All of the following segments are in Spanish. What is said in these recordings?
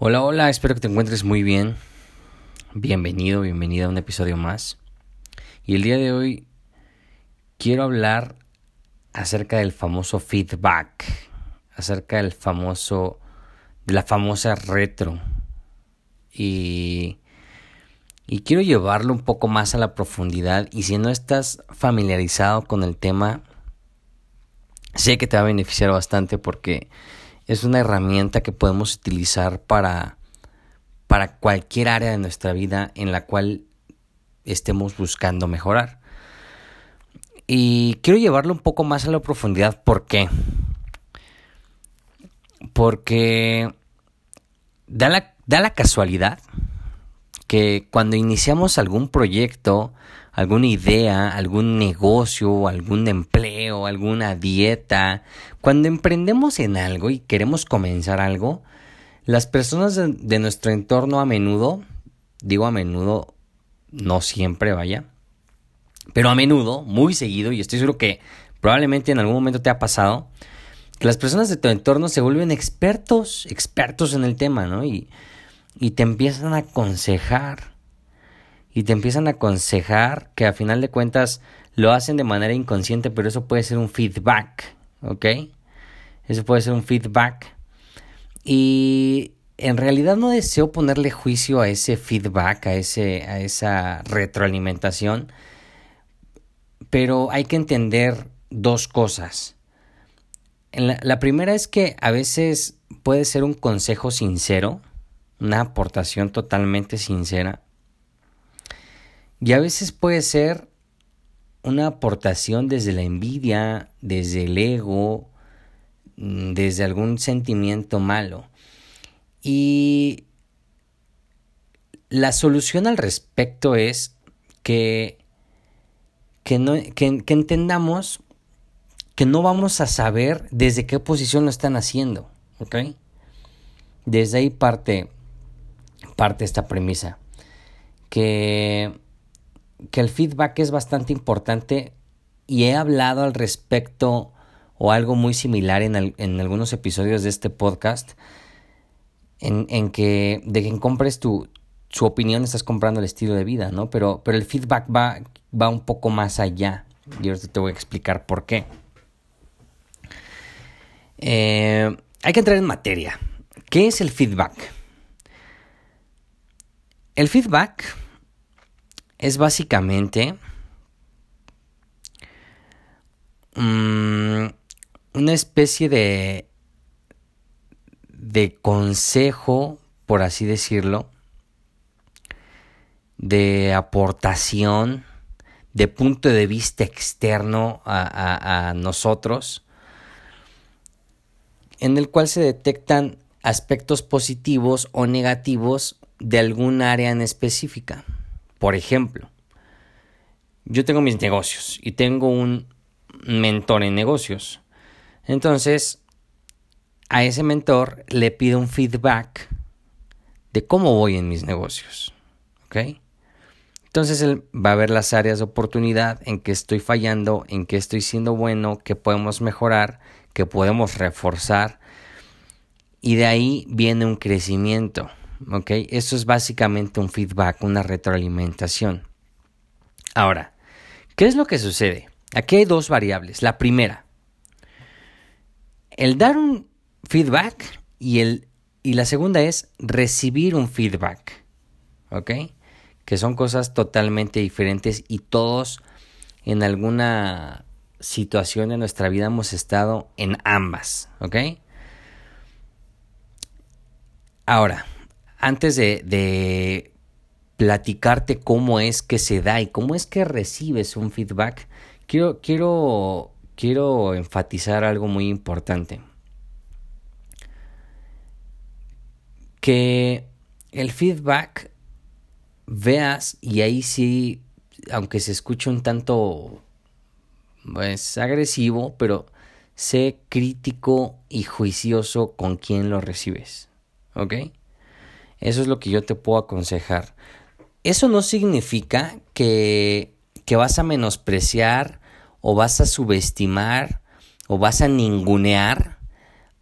Hola, hola, espero que te encuentres muy bien. Bienvenido, bienvenida a un episodio más. Y el día de hoy quiero hablar acerca del famoso feedback, acerca del famoso, de la famosa retro. Y, y quiero llevarlo un poco más a la profundidad. Y si no estás familiarizado con el tema, sé que te va a beneficiar bastante porque es una herramienta que podemos utilizar para, para cualquier área de nuestra vida en la cual estemos buscando mejorar. Y quiero llevarlo un poco más a la profundidad. ¿Por qué? Porque da la, da la casualidad que cuando iniciamos algún proyecto, alguna idea, algún negocio, algún empleo, alguna dieta, cuando emprendemos en algo y queremos comenzar algo, las personas de, nuestro entorno a menudo, digo a menudo, no siempre vaya, pero a menudo, muy seguido, y estoy seguro que probablemente en algún momento te ha pasado, que las personas de tu entorno se vuelven expertos, expertos en el tema, ¿no? Y, y te empiezan a aconsejar y te empiezan a aconsejar que a final de cuentas lo hacen de manera inconsciente, pero eso puede ser un feedback, ¿ok? Eso puede ser un feedback. Y en realidad no deseo ponerle juicio a ese feedback, a, ese, a esa retroalimentación, pero hay que entender dos cosas. La, la primera es que a veces puede ser un consejo sincero, una aportación totalmente sincera, y a veces puede ser una aportación desde la envidia, desde el ego, mm, desde algún sentimiento malo. Y la solución al respecto es que, que, no, que, entendamos que no vamos a saber desde qué posición lo están haciendo. ¿Ok? Desde ahí parte, parte esta premisa. Que que el feedback es bastante importante y he hablado al respecto o algo muy similar en, en algunos episodios de este podcast en, en, que de quien compres tu su opinión estás comprando el estilo de vida, ¿no? Pero, pero el feedback va, va un poco más allá y ahora te voy a explicar por qué. Eh, hay que entrar en materia. ¿Qué es el feedback? El feedback es básicamente mm, una especie de, de consejo, por así decirlo, de aportación, de punto de vista externo a, a nosotros, en el cual se detectan aspectos positivos o negativos de algún área en específica. Por ejemplo, yo tengo mis negocios y tengo un mentor en negocios. Entonces, a ese mentor le pido un feedback de cómo voy en mis negocios. ¿Ok? Entonces él va a ver las áreas de oportunidad en que estoy fallando, en que estoy siendo bueno, que podemos mejorar, que podemos reforzar. Y de ahí viene un crecimiento. ¿Ok? Eso es básicamente un feedback, una retroalimentación. Ahora, ¿qué es lo que sucede? Aquí hay dos variables. La primera, el dar un feedback y, el, y la segunda es recibir un feedback, ¿ok? Que son cosas totalmente diferentes y todos en alguna situación de nuestra vida hemos estado en ambas, ¿ok? Ahora, antes de, platicarte cómo es que se da y cómo es que recibes un feedback, quiero, quiero, quiero enfatizar algo muy importante. Que el feedback veas y ahí sí, aunque se escuche un tanto pues agresivo, pero sé crítico y juicioso con quien lo recibes. ¿Ok? Eso es lo que yo te puedo aconsejar. Eso no significa que, que vas a menospreciar o vas a subestimar o vas a ningunear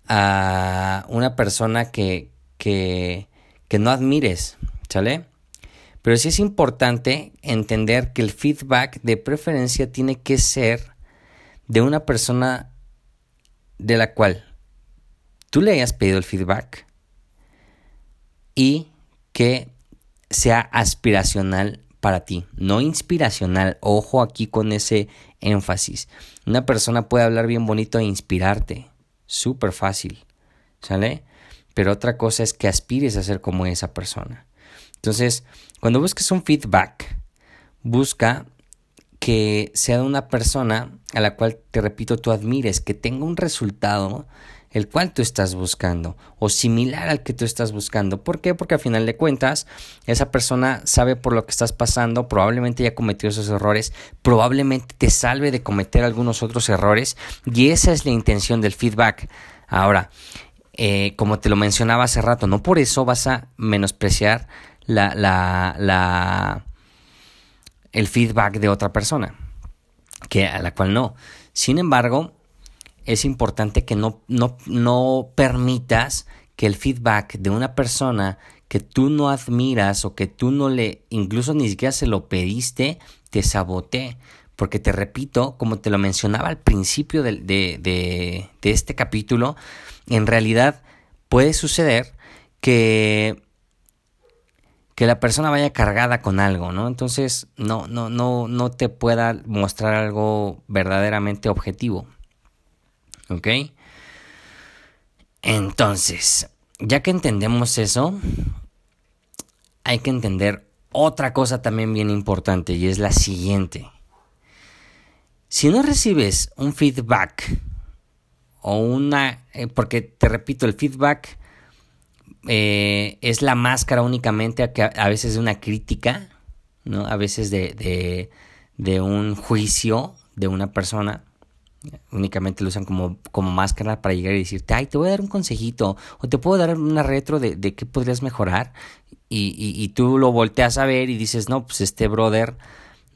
a una persona que, que, que no admires, ¿sale? Pero sí es importante entender que el feedback de preferencia tiene que ser de una persona de la cual tú le hayas pedido el feedback y que sea aspiracional para ti, no inspiracional. Ojo aquí con ese énfasis. Una persona puede hablar bien bonito e inspirarte, súper fácil, ¿sale? Pero otra cosa es que aspires a ser como esa persona. Entonces, cuando busques un feedback, busca que sea de una persona a la cual, te repito, tú admires, que tenga un resultado el cual tú estás buscando o similar al que tú estás buscando. ¿Por qué? Porque al final de cuentas esa persona sabe por lo que estás pasando, probablemente ya cometió esos errores, probablemente te salve de cometer algunos otros errores y esa es la intención del feedback. Ahora, eh, como te lo mencionaba hace rato, no por eso vas a menospreciar la, la, la, el feedback de otra persona, que a la cual no. Sin embargo, es importante que no, no, no permitas que el feedback de una persona que tú no admiras o que tú no le, incluso ni siquiera se lo pediste, te sabotee. Porque te repito, como te lo mencionaba al principio de, de, de, este capítulo, en realidad puede suceder que que la persona vaya cargada con algo, ¿no? Entonces no, no, no, no te pueda mostrar algo verdaderamente objetivo. ¿Ok? Entonces, ya que entendemos eso, hay que entender otra cosa también bien importante y es la siguiente. Si no recibes un feedback o una, eh, porque te repito, el feedback eh, es la máscara únicamente a, que a, veces de una crítica, ¿no? A veces de, de, de un juicio de una persona únicamente lo usan como, como máscara para llegar y decirte, ay, te voy a dar un consejito o te puedo dar una retro de, de qué podrías mejorar y, y, y, tú lo volteas a ver y dices, no, pues este brother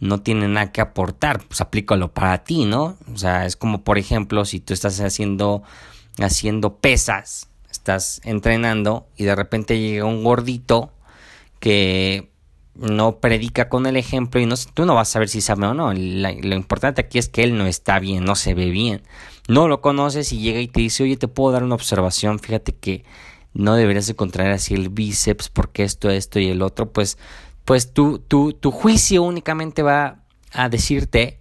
no tiene nada que aportar, pues aplícalo para ti, ¿no? O sea, es como, por ejemplo, si tú estás haciendo, haciendo pesas, estás entrenando y de repente llega un gordito que no predica con el ejemplo y no, tú no vas a saber si sabe o no. lo importante aquí es que él no está bien, no se ve bien. No lo conoces y llega y te dice, oye, te puedo dar una observación, fíjate que no deberías de contraer así el bíceps porque esto, esto y el otro, pues, pues tu, tu, tu juicio únicamente va a decirte,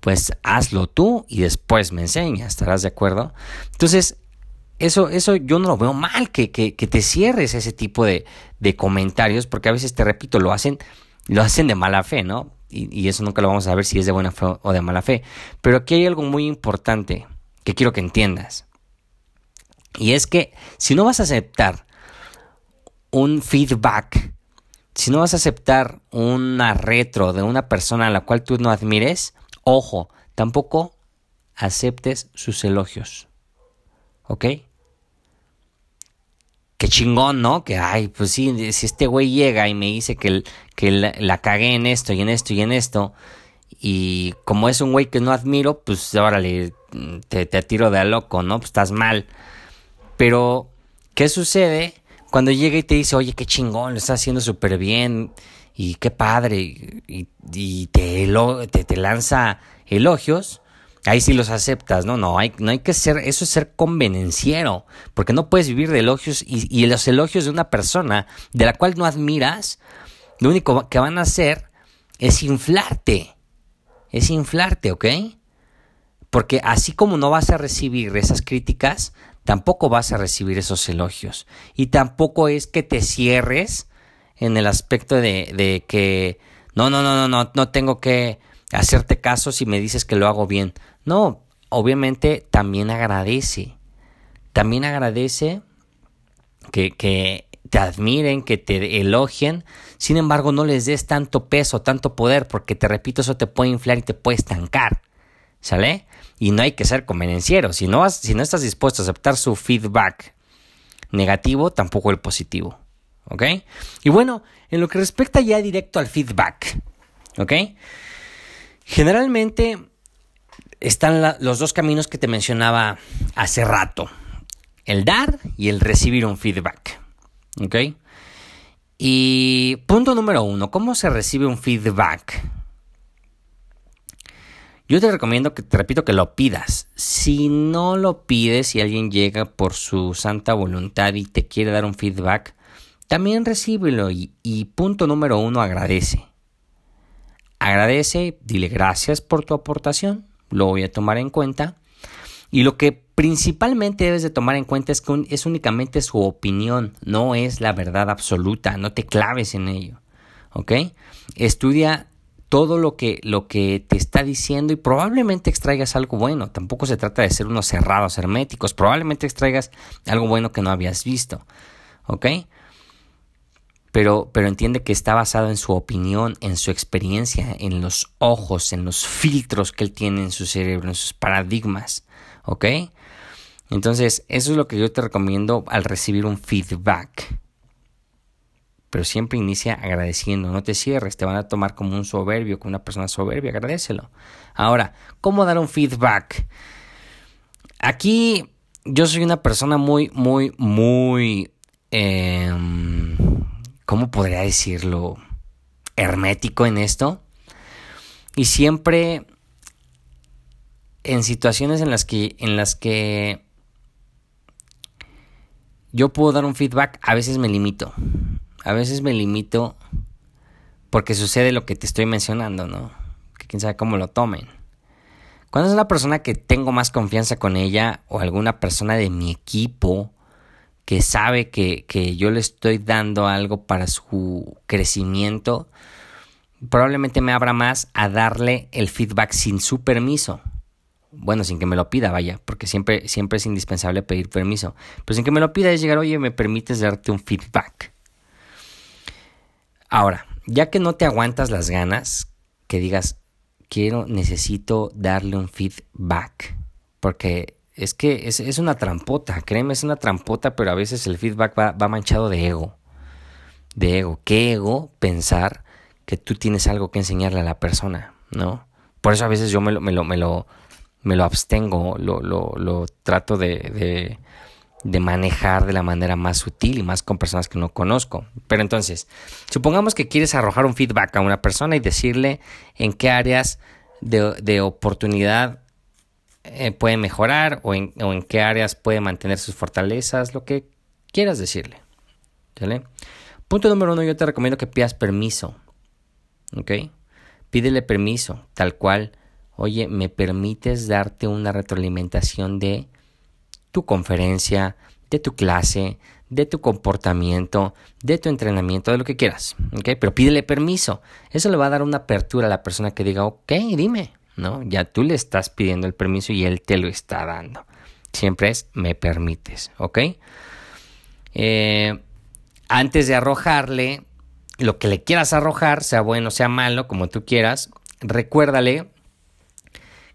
pues hazlo tú y después me enseñas, ¿estarás de acuerdo? Entonces, eso, eso yo no lo veo mal, que, que, te cierres ese tipo de, de, comentarios, porque a veces, te repito, lo hacen, lo hacen de mala fe, ¿no? Y, y, eso nunca lo vamos a ver si es de buena fe o de mala fe. Pero aquí hay algo muy importante que quiero que entiendas. Y es que si no vas a aceptar un feedback, si no vas a aceptar una retro de una persona a la cual tú no admires, ojo, tampoco aceptes sus elogios. ¿Ok? Qué chingón, ¿no? Que, ay, pues sí, si este güey llega y me dice que, que la, cagué en esto y en esto y en esto, y como es un güey que no admiro, pues órale, te, te tiro de a loco, ¿no? Pues estás mal. Pero, ¿qué sucede cuando llega y te dice, oye, qué chingón, lo estás haciendo súper bien, y qué padre, y, y te, te, te lanza elogios? Ahí sí los aceptas, ¿no? No hay, no hay que ser, eso es ser convenenciero, porque no puedes vivir de elogios y, y los elogios de una persona de la cual no admiras, lo único que van a hacer es inflarte, es inflarte, ¿ok? Porque así como no vas a recibir esas críticas, tampoco vas a recibir esos elogios. Y tampoco es que te cierres en el aspecto de, de que no, no, no, no, no, no tengo que hacerte caso si me dices que lo hago bien. No, obviamente también agradece. También agradece que, que te admiren, que te elogien. Sin embargo, no les des tanto peso, tanto poder, porque te repito, eso te puede inflar y te puede estancar. ¿Sale? Y no hay que ser convenenciero. Si no, si no estás dispuesto a aceptar su feedback negativo, tampoco el positivo. ¿Ok? Y bueno, en lo que respecta ya directo al feedback. ¿Ok? Generalmente están los dos caminos que te mencionaba hace rato. El dar y el recibir un feedback. ¿Ok? Y punto número uno, ¿cómo se recibe un feedback? Yo te recomiendo que, te repito, que lo pidas. Si no lo pides, si alguien llega por su santa voluntad y te quiere dar un feedback, también recíbelo y, y punto número uno, agradece. Agradece, dile gracias por tu aportación, lo voy a tomar en cuenta. Y lo que principalmente debes de tomar en cuenta es que es únicamente su opinión, no es la verdad absoluta, no te claves en ello. ¿Ok? Estudia todo lo que, lo que te está diciendo y probablemente extraigas algo bueno. Tampoco se trata de ser unos cerrados herméticos, probablemente extraigas algo bueno que no habías visto. ¿Ok? Pero, pero entiende que está basado en su opinión, en su experiencia, en los ojos, en los filtros que él tiene en su cerebro, en sus paradigmas. ¿Ok? Entonces, eso es lo que yo te recomiendo al recibir un feedback pero siempre inicia agradeciendo, no te cierres, te van a tomar como un soberbio, como una persona soberbia, agradecelo. Ahora, ¿cómo dar un feedback? Aquí yo soy una persona muy, muy, muy, em, ¿cómo podría decirlo? Hermético en esto. Y siempre en situaciones en las que, en las que yo puedo dar un feedback, a veces me limito a veces me limito porque sucede lo que te estoy mencionando, ¿no? Que quién sabe cómo lo tomen. Cuando es una persona que tengo más confianza con ella o alguna persona de mi equipo que sabe que, que yo le estoy dando algo para su crecimiento, probablemente me abra más a darle el feedback sin su permiso. Bueno, sin que me lo pida, vaya, porque siempre, siempre es indispensable pedir permiso. Pero sin que me lo pida es llegar, oye, me permites darte un feedback. Ahora, ya que no te aguantas las ganas, que digas, quiero, necesito darle un feedback, porque es que es, una trampota, créeme, es una trampota, pero a veces el feedback va, manchado de ego, de ego. ¿Qué ego pensar que tú tienes algo que enseñarle a la persona, no? Por eso a veces yo me lo, me lo, me lo, me lo abstengo, lo, lo, lo trato de de manejar de la manera más sutil y más con personas que no conozco. Pero entonces, supongamos que quieres arrojar un feedback a una persona y decirle en qué áreas de, oportunidad eh, puede mejorar o en, o en, qué áreas puede mantener sus fortalezas, lo que quieras decirle. Punto número uno, yo te recomiendo que pidas permiso. ¿Ok? Pídele permiso, tal cual. Oye, ¿me permites darte una retroalimentación de tu conferencia, de tu clase, de tu comportamiento, de tu entrenamiento, de lo que quieras, ¿ok? Pero pídele permiso. Eso le va a dar una apertura a la persona que diga, ok, dime, ¿no? Ya tú le estás pidiendo el permiso y él te lo está dando. Siempre es, me permites, ¿ok? Eh, antes de arrojarle lo que le quieras arrojar, sea bueno, sea malo, como tú quieras, recuérdale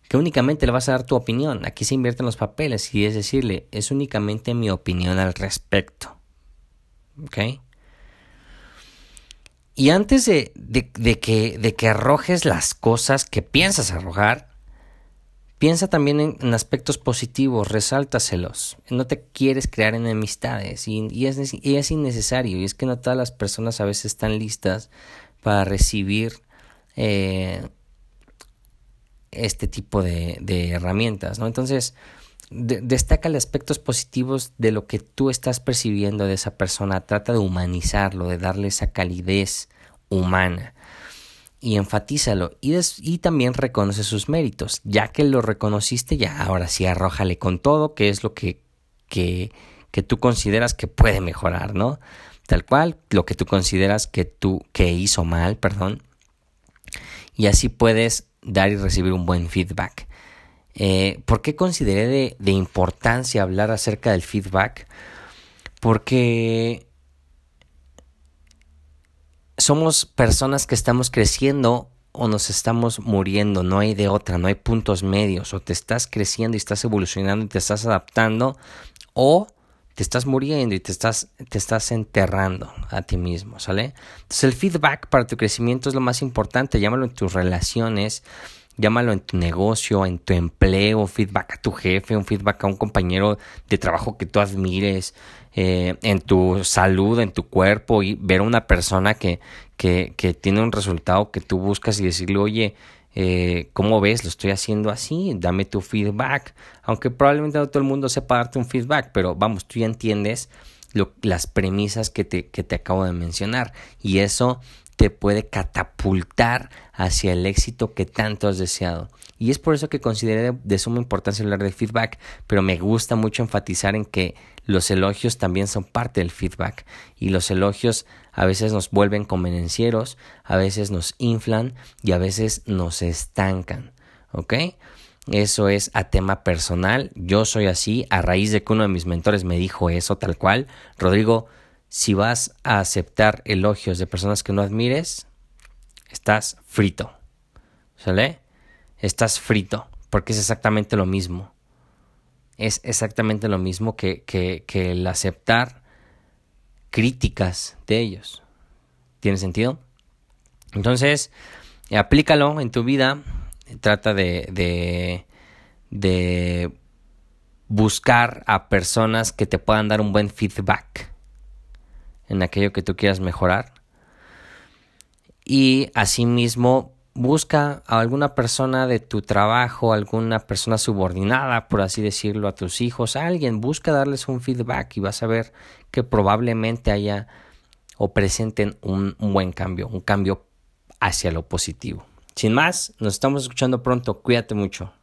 que únicamente le vas a dar tu opinión. Aquí se invierten los papeles y es decirle, es únicamente mi opinión al respecto. ¿Ok? Y antes de, que, de arrojes las cosas que piensas arrojar, piensa también en, aspectos positivos, resáltaselos. No te quieres crear enemistades y, es, innecesario. Y es que no todas las personas a veces están listas para recibir eh, este tipo de, herramientas, ¿no? Entonces, destaca los aspectos positivos de lo que tú estás percibiendo de esa persona, trata de humanizarlo, de darle esa calidez humana y enfatízalo y, y también reconoce sus méritos, ya que lo reconociste, ya ahora sí arrójale con todo, que es lo que, que, que tú consideras que puede mejorar, ¿no? tal cual, lo que tú consideras que tú que hizo mal, perdón. Y así puedes dar y recibir un buen feedback. Eh, ¿Por qué consideré de, de importancia hablar acerca del feedback? Porque somos personas que estamos creciendo o nos estamos muriendo, no hay de otra, no hay puntos medios, o te estás creciendo y estás evolucionando y te estás adaptando, o te estás muriendo y te estás, te estás enterrando a ti mismo, ¿sale? Entonces el feedback para tu crecimiento es lo más importante, llámalo en tus relaciones, llámalo en tu negocio, en tu empleo, feedback a tu jefe, un feedback a un compañero de trabajo que tú admires, eh, en tu salud, en tu cuerpo y ver a una persona que, que, tiene un resultado que tú buscas y decirle, oye, eh, ¿cómo ves? Lo estoy haciendo así, dame tu feedback. Aunque probablemente no todo el mundo sepa darte un feedback, pero vamos, tú ya entiendes las premisas que te, que te acabo de mencionar y eso te puede catapultar hacia el éxito que tanto has deseado. Y es por eso que consideré de, suma importancia hablar de feedback, pero me gusta mucho enfatizar en que los elogios también son parte del feedback y los elogios a veces nos vuelven convenencieros, a veces nos inflan y a veces nos estancan, ¿ok? Eso es a tema personal, yo soy así a raíz de que uno de mis mentores me dijo eso tal cual, Rodrigo, si vas a aceptar elogios de personas que no admires, estás frito. ¿Sale? Estás frito, porque es exactamente lo mismo. Es exactamente lo mismo que, que, el aceptar críticas de ellos. ¿Tiene sentido? Entonces, aplícalo en tu vida. Trata de, de, de buscar a personas que te puedan dar un buen feedback en aquello que tú quieras mejorar. Y asimismo, busca a alguna persona de tu trabajo, alguna persona subordinada, por así decirlo, a tus hijos, a alguien, busca darles un feedback y vas a ver que probablemente haya o presenten un, un buen cambio, un cambio hacia lo positivo. Sin más, nos estamos escuchando pronto, cuídate mucho.